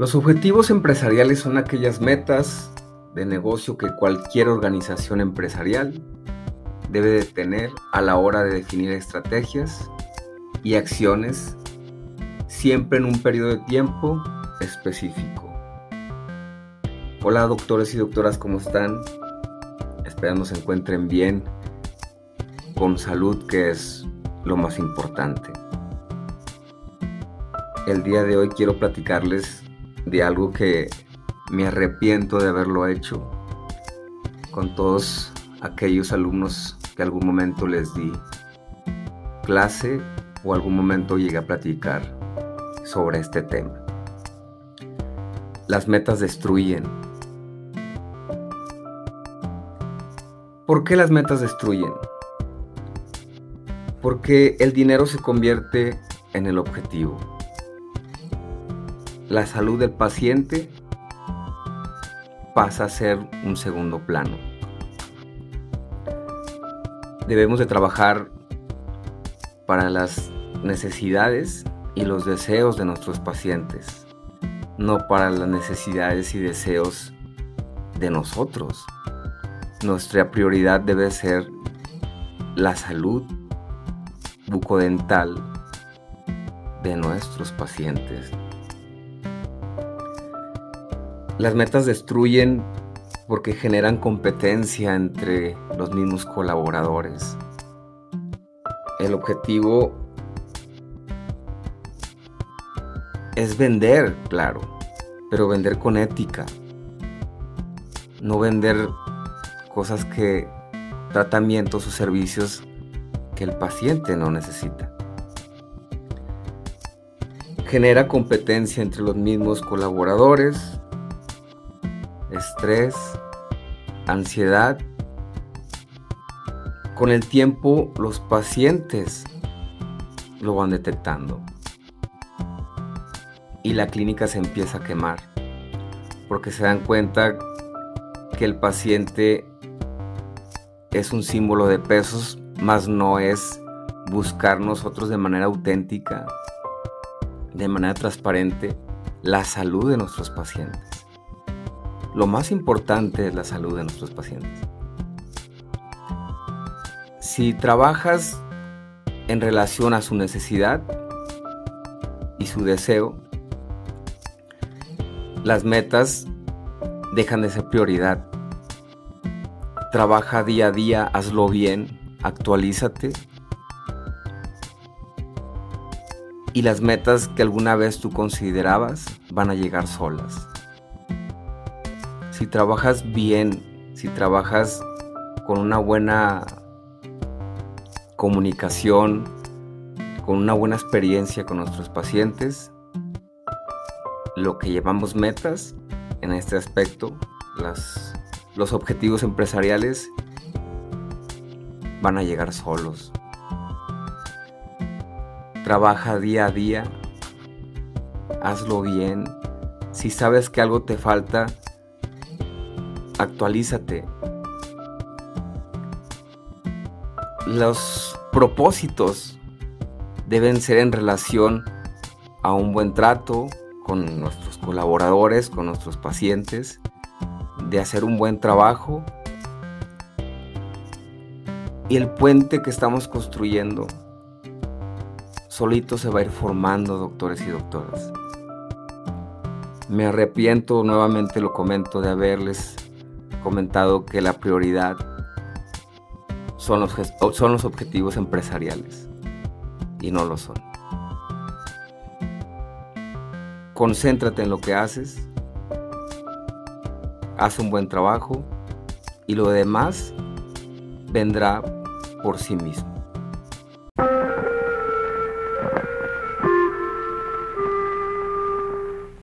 Los objetivos empresariales son aquellas metas de negocio que cualquier organización empresarial debe de tener a la hora de definir estrategias y acciones siempre en un periodo de tiempo específico. Hola doctores y doctoras, ¿cómo están? Esperando se encuentren bien, con salud que es lo más importante. El día de hoy quiero platicarles de algo que me arrepiento de haberlo hecho con todos aquellos alumnos que algún momento les di clase o algún momento llegué a platicar sobre este tema. Las metas destruyen. ¿Por qué las metas destruyen? Porque el dinero se convierte en el objetivo la salud del paciente pasa a ser un segundo plano. Debemos de trabajar para las necesidades y los deseos de nuestros pacientes, no para las necesidades y deseos de nosotros. Nuestra prioridad debe ser la salud bucodental de nuestros pacientes. Las metas destruyen porque generan competencia entre los mismos colaboradores. El objetivo es vender, claro, pero vender con ética. No vender cosas que, tratamientos o servicios que el paciente no necesita. Genera competencia entre los mismos colaboradores, estrés, ansiedad. Con el tiempo los pacientes lo van detectando y la clínica se empieza a quemar porque se dan cuenta que el paciente es un símbolo de pesos, más no es buscar nosotros de manera auténtica, de manera transparente, la salud de nuestros pacientes lo más importante es la salud de nuestros pacientes. Si trabajas en relación a su necesidad y su deseo, las metas dejan de ser prioridad. Trabaja día a día, hazlo bien, actualízate. Y las metas que alguna vez tú considerabas van a llegar solas si trabajas bien, si trabajas con una buena comunicación, con una buena experiencia con nuestros pacientes, lo que llevamos metas en este aspecto, los objetivos empresariales van a llegar solos. Trabaja día a día, hazlo bien. Si sabes que algo te falta, actualízate. Los propósitos deben ser en relación a un buen trato con nuestros colaboradores, con nuestros pacientes, de hacer un buen trabajo. Y el puente que estamos construyendo solito se va a ir formando, doctores y doctoras. Me arrepiento, nuevamente lo comento, de haberles comentado que la prioridad son los, son los objetivos empresariales y no lo son. Concéntrate en lo que haces, haz un buen trabajo y lo demás vendrá por sí mismo.